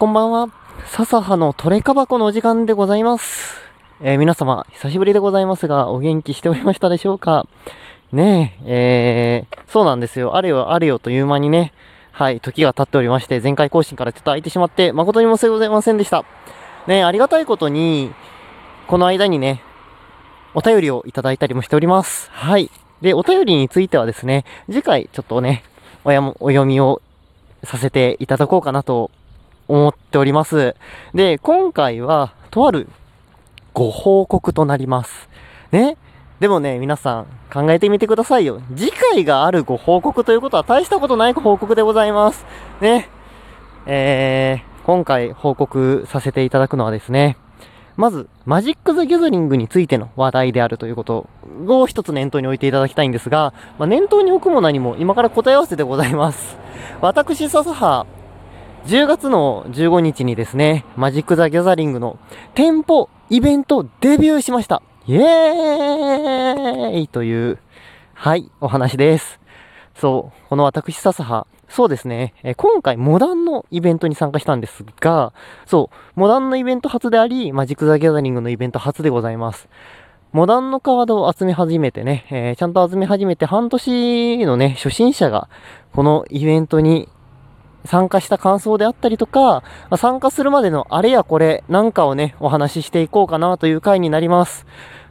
こんばんは。笹葉のトレカ箱のお時間でございます。えー皆様、久しぶりでございますが、お元気しておりましたでしょうか？ねえ、えー、そうなんですよ。あれよあれよという間にね、はい、時が経っておりまして、前回更新からちょっと空いてしまって、誠に申し訳ございませんでした。ね、ありがたいことに、この間にね、お便りをいただいたりもしております。はい。で、お便りについてはですね、次回ちょっとね、おやもお読みをさせていただこうかなと思っております。で、今回は、とあるご報告となります。ね？でもね、皆さん考えてみてくださいよ。次回があるご報告ということは大したことないご報告でございます。ね？えー、今回報告させていただくのはですね、まず、マジック・ザ・ギャザリングについての話題であるということを一つ念頭に置いていただきたいんですが、まあ、念頭に置くも何も今から答え合わせでございます。私、笹葉、10月の15日にですね、マジック・ザ・ギャザリングの店舗イベントデビューしました。イエーイという、はい、お話です。そう、この私、笹葉、そうですね、え今回モダンのイベントに参加したんですが、そう、モダンのイベント初であり、マジック・ザ・ギャザリングのイベント初でございます。モダンのカードを集め始めてね、えーちゃんと集め始めて半年のね、初心者がこのイベントに参加した感想であったりとか、参加するまでのあれやこれなんかをね、お話ししていこうかなという回になります。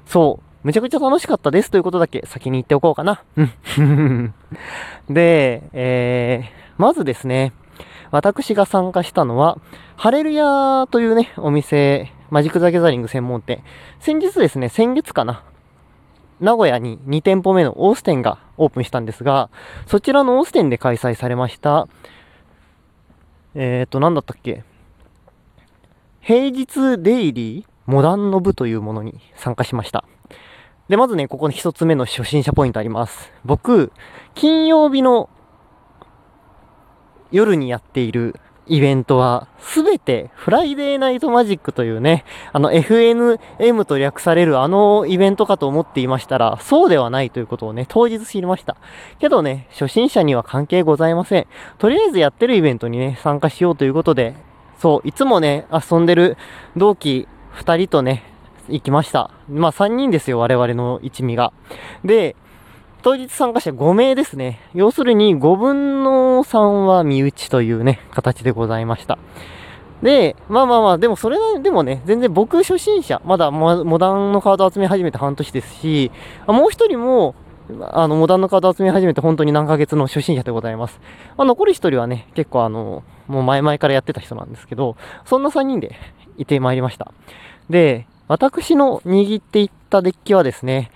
そう、めちゃくちゃ楽しかったですということだけ先に言っておこうかな。うん。で、えー、まずですね、私が参加したのは、ハレルヤというね、お店、マジック・ザ・ギャザリング専門店。先日ですね、先月かな。名古屋に2店舗目のオーステンがオープンしたんですが、そちらのオーステンで開催されました、えーと、なんだったっけ？平日デイリーモダンの部というものに参加しました。で、まずね、ここに一つ目の初心者ポイントあります。僕、金曜日の夜にやっているイベントは、すべてフライデーナイトマジックというね、あの FNM と略されるあのイベントかと思っていましたら、そうではないということをね、当日知りました。けどね、初心者には関係ございません。とりあえずやってるイベントにね、参加しようということで、そう、いつもね、遊んでる同期2人とね、行きました。まあ3人ですよ、我々の一味が。で、当日参加者5名ですね。要するに5分の3は身内というね、形でございました。で、まあまあまあ、でもそれは、でもね、全然僕初心者、まだモダンのカード集め始めて半年ですし、もう一人も、あの、モダンのカード集め始めて本当に何ヶ月の初心者でございます。まあ、残り一人はね、結構あの、もう前々からやってた人なんですけど、そんな3人でいてまいりました。で、私の握っていったデッキはですね、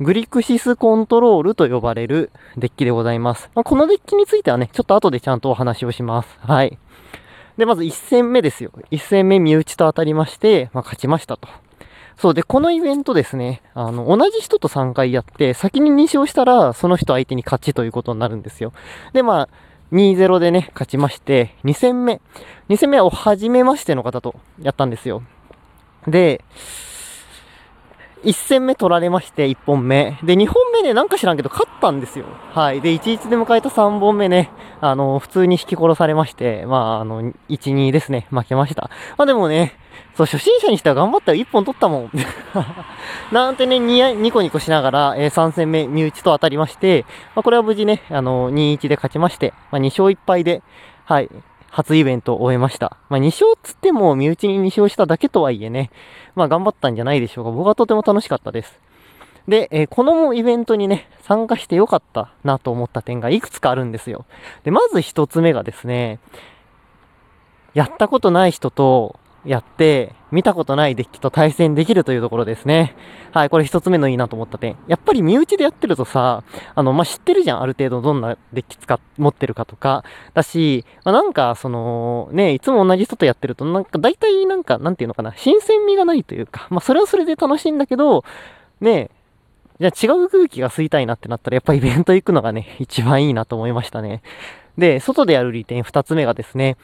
グリクシスコントロールと呼ばれるデッキでございます。まあ、このデッキについてはね、ちょっと後でちゃんとお話をします。はい。で、まず1戦目ですよ。1戦目身内と当たりまして、まあ、勝ちましたと。そうで、このイベントですね、あの、同じ人と3回やって、先に2勝したら、その人相手に勝ちということになるんですよ。で、まあ、2-0でね、勝ちまして、2戦目。2戦目はお初めましての方とやったんですよ。で、1戦目取られまして、1本目。で、2本目ね、なんか知らんけど、勝ったんですよ。はい。で、1-1で迎えた3本目ね、あの、普通に引き殺されまして、まあ、あの、1-2ですね、負けました。まあでもね、そう、初心者にしては頑張ったよ。1本取ったもん。なんてね、ニコニコしながら、えー3戦目、身内と当たりまして、まあ、これは無事ね、あの、2-1で勝ちまして、まあ、2勝1敗で、はい、初イベントを終えました。まあ、2勝つっても、身内に2勝しただけとはいえね、まあ、頑張ったんじゃないでしょうか。僕はとても楽しかったです。で、えーこのイベントにね、参加してよかったなと思った点がいくつかあるんですよ。で、まず1つ目がですね、やったことない人とやって、見たことないデッキと対戦できるというところですね。はい、これ一つ目のいいなと思った点。やっぱり身内でやってるとさ、あの、まあ、知ってるじゃん、ある程度どんなデッキ使っ、持ってるかとか。だし、まあ、なんか、その、ね、いつも同じ人とやってると、なんか、大体なんか、なんていうのかな、新鮮味がないというか、まあ、それはそれで楽しいんだけど、ね、じゃあ違う空気が吸いたいなってなったら、やっぱイベント行くのがね、一番いいなと思いましたね。で、外でやる利点二つ目がですね、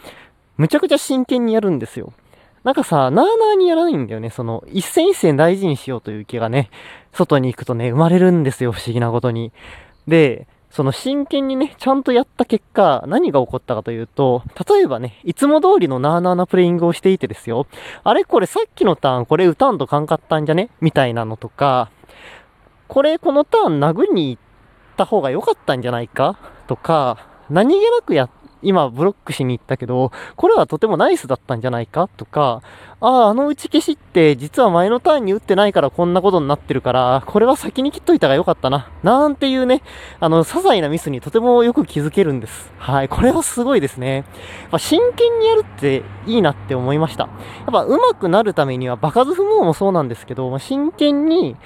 むちゃくちゃ真剣にやるんですよ。なんかさ、なーなーにやらないんだよね。その、一戦一戦大事にしようという気がね、外に行くとね、生まれるんですよ、不思議なことに。で、その真剣にね、ちゃんとやった結果、何が起こったかというと、例えばね、いつも通りのなーなーなプレイングをしていてですよ。あれこれさっきのターン、これ打たんとかんかったんじゃね？みたいなのとか、これこのターン殴りに行った方が良かったんじゃないか？とか、何気なくやっ今ブロックしに行ったけど、これはとてもナイスだったんじゃないかとか、ああ、あの打ち消しって実は前のターンに打ってないからこんなことになってるから、これは先に切っといた方がよかったな。なんていうね、あの、些細なミスにとてもよく気づけるんです。はい。これはすごいですね。やっぱ真剣にやるっていいなって思いました。やっぱ上手くなるためには、場数踏むのもそうなんですけど、ま真剣に、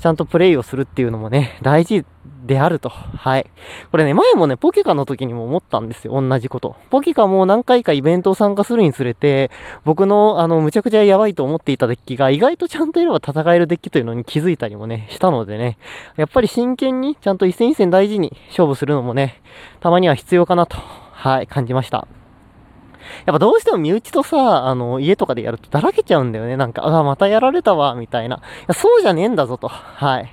ちゃんとプレイをするっていうのもね、大事であると。はい。これね、前もね、ポケカの時にも思ったんですよ。同じこと。ポケカも何回かイベントを参加するにつれて、僕の、あの、むちゃくちゃやばいと思っていたデッキが、意外とちゃんといれば戦えるデッキというのに気づいたりもね、したのでね、やっぱり真剣に、ちゃんと一戦一戦大事に勝負するのもね、たまには必要かなと、はい、感じました。やっぱどうしても身内とさ、あの、家とかでやるとだらけちゃうんだよね。なんか、あ、またやられたわ、みたいな。いや、そうじゃねえんだぞと。はい。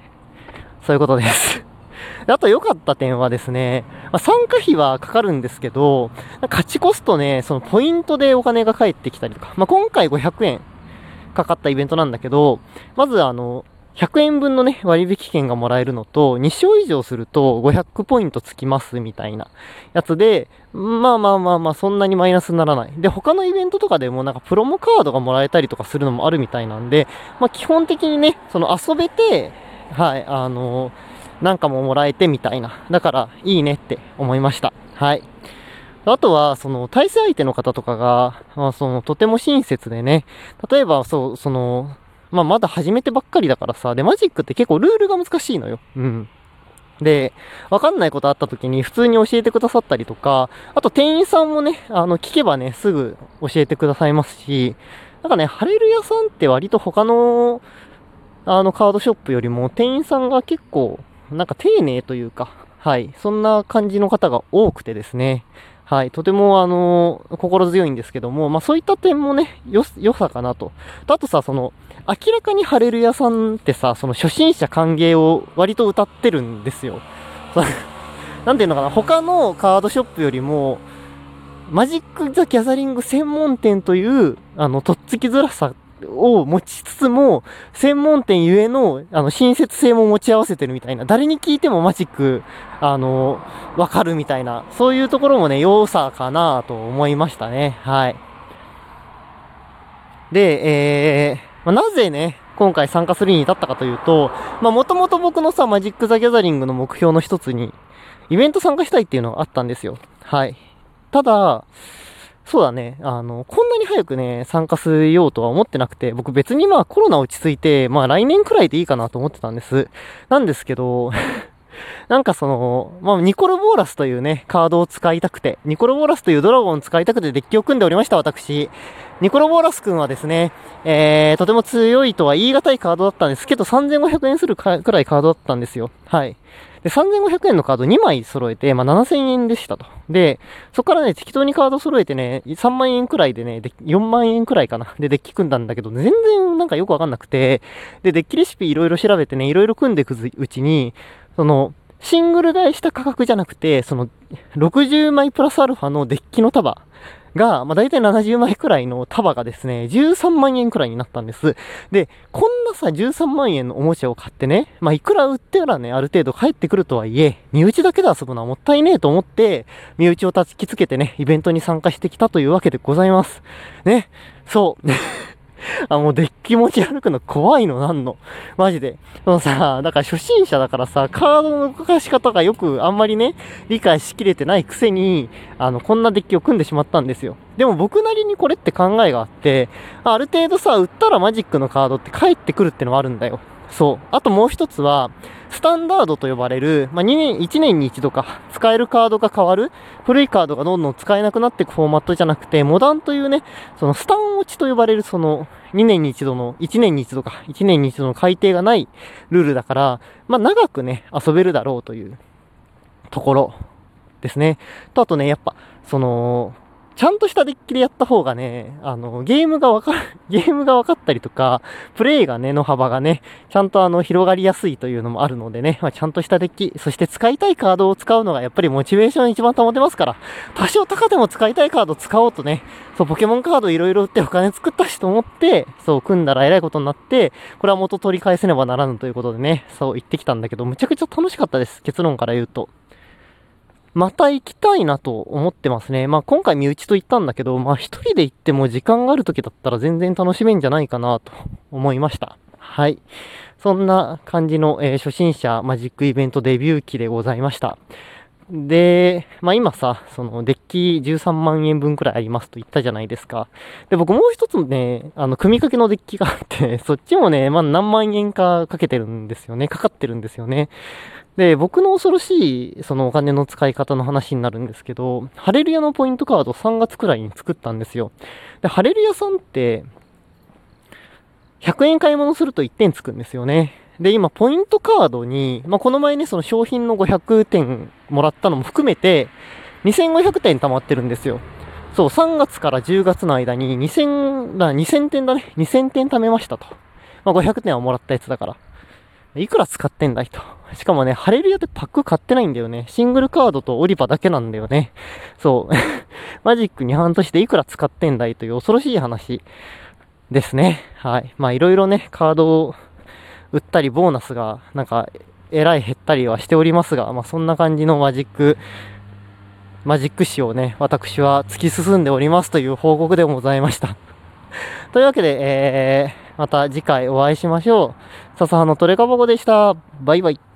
そういうことです。あと良かった点はですね、ま、参加費はかかるんですけど、勝ちコストね、そのポイントでお金が返ってきたりとか、まあ、今回500円かかったイベントなんだけど、まずあの、100円分のね、割引券がもらえるのと、2勝以上すると500ポイントつきますみたいなやつで、まあまあまあまあ、そんなにマイナスにならない。で、他のイベントとかでもなんかプロモカードがもらえたりとかするのもあるみたいなんで、まあ基本的にね、その遊べて、はい、あのなんかももらえてみたいな。だから、いいねって思いました。はい。あとは、その、対戦相手の方とかが、まあ、その、とても親切でね、例えば、そう、その、まあ、まだ始めてばっかりだからさ、で、マジックって結構ルールが難しいのよ。うん。で、わかんないことあった時に普通に教えてくださったりとか、あと店員さんもね、あの、聞けばね、すぐ教えてくださいますし、なんかね、ハレル屋さんって割と他の、あの、カードショップよりも店員さんが結構、なんか丁寧というか、はい、そんな感じの方が多くてですね、はい、とてもあの、心強いんですけども、まあそういった点もね、よ、良さかなと。あとさ、その、明らかにハレル屋さんってさ、その初心者歓迎を割と歌ってるんですよ。なんていうのかな、他のカードショップよりも、マジック・ザ・ギャザリング専門店という、あの、とっつきづらさを持ちつつも、専門店ゆえの、あの、親切性も持ち合わせてるみたいな、誰に聞いてもマジック、あの、わかるみたいな、そういうところもね、良さかなと思いましたね。はい。で、えー、ま、なぜね、今回参加するに至ったかというと、まあ、もともと僕のさ、マジック・ザ・ギャザリングの目標の一つに、イベント参加したいっていうのがあったんですよ。はい。ただ、そうだね。あの、こんなに早くね、参加しようとは思ってなくて、僕別にまあコロナ落ち着いて、まあ来年くらいでいいかなと思ってたんです。なんですけど、なんかその、まあ、ニコルボーラスというね、カードを使いたくて、ニコルボーラスというドラゴンを使いたくてデッキを組んでおりました、私。ニコルボーラス君はですね、えー、とても強いとは言い難いカードだったんですけど、3500円するくらいカードだったんですよ。はい。で、3500円のカード2枚揃えて、まあ、7000円でしたと。で、そこからね、適当にカード揃えてね、3万円くらいでね、で4万円くらいかな。で、デッキ組んだんだけど、全然なんかよくわかんなくて、で、デッキレシピいろいろ調べてね、いろいろ組んでいくうちに、その、シングル買いした価格じゃなくて、その、60枚プラスアルファのデッキの束が、まあ、大体70枚くらいの束がですね、13万円くらいになったんです。で、こんなさ、13万円のおもちゃを買ってね、まあ、いくら売ってたらね、ある程度返ってくるとはいえ、身内だけで遊ぶのはもったいねえと思って、身内をたきつけてね、イベントに参加してきたというわけでございます。ね、そう。あ、もうデッキ持ち歩くの怖いのなんの。マジで。そのさ、だから初心者だからさ、カードの動かし方がよくあんまりね、理解しきれてないくせに、あの、こんなデッキを組んでしまったんですよ。でも僕なりにこれって考えがあって、ある程度さ、売ったらマジックのカードって返ってくるってのはあるんだよ。そう。あともう一つは、スタンダードと呼ばれる、まあ、2年、1年に一度か、使えるカードが変わる、古いカードがどんどん使えなくなっていくフォーマットじゃなくて、モダンというね、そのスタン落ちと呼ばれる、その、2年に一度の、1年に一度か、1年に一度の改定がないルールだから、まあ、長くね、遊べるだろうというところですね。と、あとね、やっぱ、その、ちゃんとしたデッキでやった方がね、あの、ゲームがわかる、ゲームが分かったりとか、プレイがね、の幅がね、ちゃんとあの、広がりやすいというのもあるのでね、まあ、ちゃんとしたデッキ、そして使いたいカードを使うのがやっぱりモチベーション一番保てますから、多少高でも使いたいカード使おうとね、そう、ポケモンカードいろいろ売ってお金作ったしと思って、そう、組んだら偉いことになって、これは元取り返せねばならぬということでね、そう言ってきたんだけど、むちゃくちゃ楽しかったです。結論から言うと。また行きたいなと思ってますね。まあ今回身内と行ったんだけど、まあ一人で行っても時間がある時だったら全然楽しめんじゃないかなと思いました。はい。そんな感じの、えー、初心者マジックイベントデビュー期でございました。で、まあ今さ、そのデッキ13万円分くらいありますと言ったじゃないですか。で、僕もう一つね、あの、組み掛けのデッキがあって、そっちもね、まあ何万円かかけてるんですよね。かかってるんですよね。で、僕の恐ろしい、そのお金の使い方の話になるんですけど、ハレルヤのポイントカード3月くらいに作ったんですよ。で、ハレルヤさんって、100円買い物すると1点つくんですよね。で、今、ポイントカードに、まあ、この前ね、その商品の500点もらったのも含めて、2500点貯まってるんですよ。そう、3月から10月の間に2000、だ2000点だね。2000点貯めましたと。まあ、500点はもらったやつだから。いくら使ってんだいと。しかもね、ハレルヤってパック買ってないんだよね。シングルカードとオリバだけなんだよね。そう。マジックに半年でいくら使ってんだいという恐ろしい話ですね。はい。まあいろいろね、カードを売ったり、ボーナスがなんか、えらい減ったりはしておりますが、まあそんな感じのマジック、マジック史をね、私は突き進んでおりますという報告でございました。というわけで、えー、また次回お会いしましょう。笹葉のトレカボコでした。バイバイ。